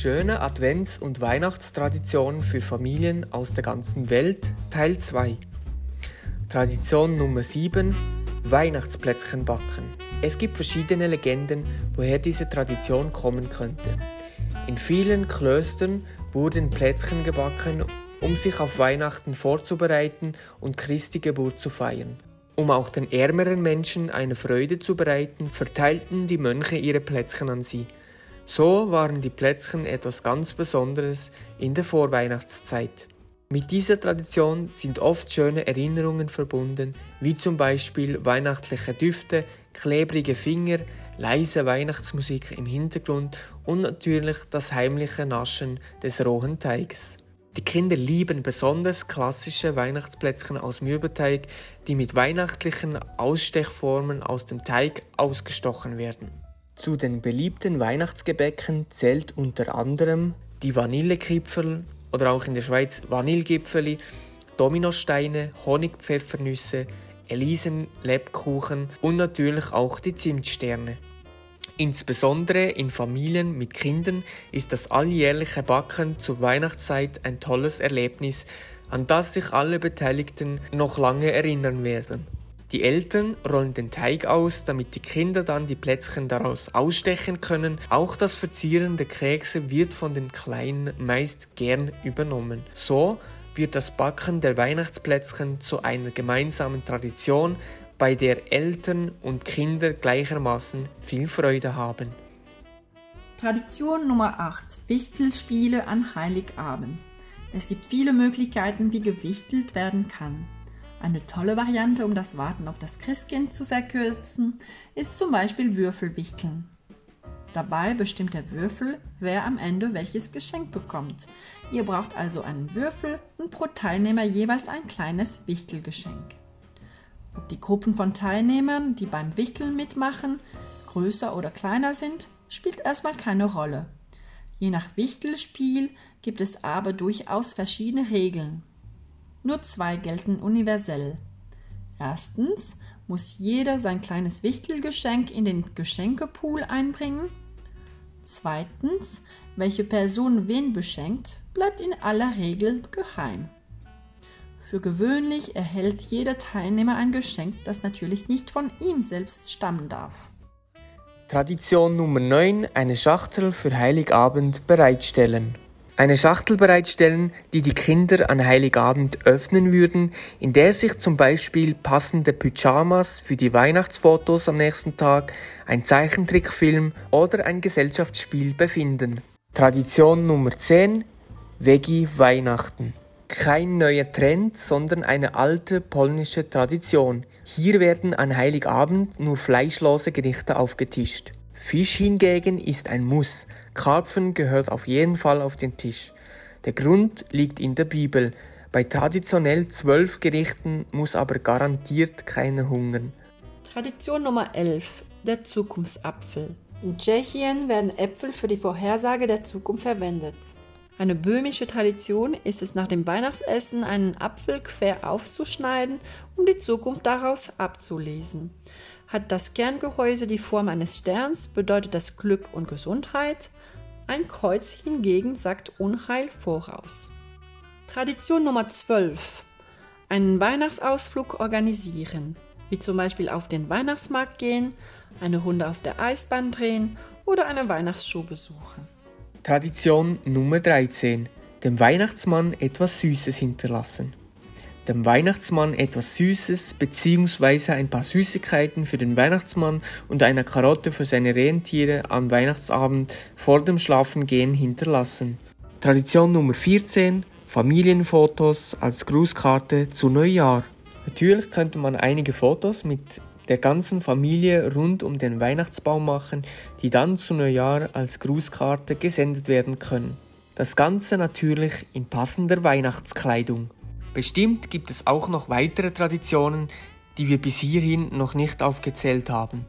Schöne Advents- und Weihnachtstraditionen für Familien aus der ganzen Welt Teil 2 Tradition Nummer 7 Weihnachtsplätzchen backen. Es gibt verschiedene Legenden, woher diese Tradition kommen könnte. In vielen Klöstern wurden Plätzchen gebacken, um sich auf Weihnachten vorzubereiten und Christi Geburt zu feiern. Um auch den ärmeren Menschen eine Freude zu bereiten, verteilten die Mönche ihre Plätzchen an sie. So waren die Plätzchen etwas ganz Besonderes in der Vorweihnachtszeit. Mit dieser Tradition sind oft schöne Erinnerungen verbunden, wie zum Beispiel weihnachtliche Düfte, klebrige Finger, leise Weihnachtsmusik im Hintergrund und natürlich das heimliche Naschen des rohen Teigs. Die Kinder lieben besonders klassische Weihnachtsplätzchen aus Mürbeteig, die mit weihnachtlichen Ausstechformen aus dem Teig ausgestochen werden. Zu den beliebten Weihnachtsgebäcken zählt unter anderem die Vanillekipferl oder auch in der Schweiz Vanillegipfeli, Dominosteine, Honigpfeffernüsse, Elisenlebkuchen und natürlich auch die Zimtsterne. Insbesondere in Familien mit Kindern ist das alljährliche Backen zur Weihnachtszeit ein tolles Erlebnis, an das sich alle Beteiligten noch lange erinnern werden. Die Eltern rollen den Teig aus, damit die Kinder dann die Plätzchen daraus ausstechen können. Auch das Verzieren der Kekse wird von den Kleinen meist gern übernommen. So wird das Backen der Weihnachtsplätzchen zu einer gemeinsamen Tradition, bei der Eltern und Kinder gleichermaßen viel Freude haben. Tradition Nummer 8. Wichtelspiele an Heiligabend. Es gibt viele Möglichkeiten, wie gewichtelt werden kann. Eine tolle Variante, um das Warten auf das Christkind zu verkürzen, ist zum Beispiel Würfelwichteln. Dabei bestimmt der Würfel, wer am Ende welches Geschenk bekommt. Ihr braucht also einen Würfel und pro Teilnehmer jeweils ein kleines Wichtelgeschenk. Ob die Gruppen von Teilnehmern, die beim Wichteln mitmachen, größer oder kleiner sind, spielt erstmal keine Rolle. Je nach Wichtelspiel gibt es aber durchaus verschiedene Regeln. Nur zwei gelten universell. Erstens muss jeder sein kleines Wichtelgeschenk in den Geschenkepool einbringen. Zweitens, welche Person wen beschenkt, bleibt in aller Regel geheim. Für gewöhnlich erhält jeder Teilnehmer ein Geschenk, das natürlich nicht von ihm selbst stammen darf. Tradition Nummer 9. Eine Schachtel für Heiligabend bereitstellen eine Schachtel bereitstellen, die die Kinder an Heiligabend öffnen würden, in der sich zum Beispiel passende Pyjamas für die Weihnachtsfotos am nächsten Tag, ein Zeichentrickfilm oder ein Gesellschaftsspiel befinden. Tradition Nummer 10 Veggie Weihnachten. Kein neuer Trend, sondern eine alte polnische Tradition. Hier werden an Heiligabend nur fleischlose Gerichte aufgetischt. Fisch hingegen ist ein Muss. Karpfen gehört auf jeden Fall auf den Tisch. Der Grund liegt in der Bibel. Bei traditionell zwölf Gerichten muss aber garantiert keiner hungern. Tradition Nummer 11. Der Zukunftsapfel. In Tschechien werden Äpfel für die Vorhersage der Zukunft verwendet. Eine böhmische Tradition ist es, nach dem Weihnachtsessen einen Apfel quer aufzuschneiden, um die Zukunft daraus abzulesen. Hat das Kerngehäuse die Form eines Sterns, bedeutet das Glück und Gesundheit. Ein Kreuz hingegen sagt Unheil voraus. Tradition Nummer 12. Einen Weihnachtsausflug organisieren, wie zum Beispiel auf den Weihnachtsmarkt gehen, eine Runde auf der Eisbahn drehen oder eine Weihnachtsshow besuchen. Tradition Nummer 13. Dem Weihnachtsmann etwas Süßes hinterlassen dem Weihnachtsmann etwas Süßes bzw. ein paar Süßigkeiten für den Weihnachtsmann und eine Karotte für seine Rentiere am Weihnachtsabend vor dem Schlafengehen hinterlassen. Tradition Nummer 14 Familienfotos als Grußkarte zu Neujahr. Natürlich könnte man einige Fotos mit der ganzen Familie rund um den Weihnachtsbaum machen, die dann zu Neujahr als Grußkarte gesendet werden können. Das Ganze natürlich in passender Weihnachtskleidung. Bestimmt gibt es auch noch weitere Traditionen, die wir bis hierhin noch nicht aufgezählt haben.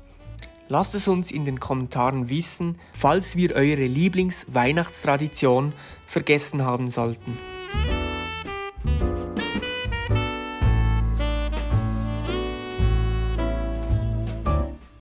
Lasst es uns in den Kommentaren wissen, falls wir eure Lieblings-Weihnachtstradition vergessen haben sollten.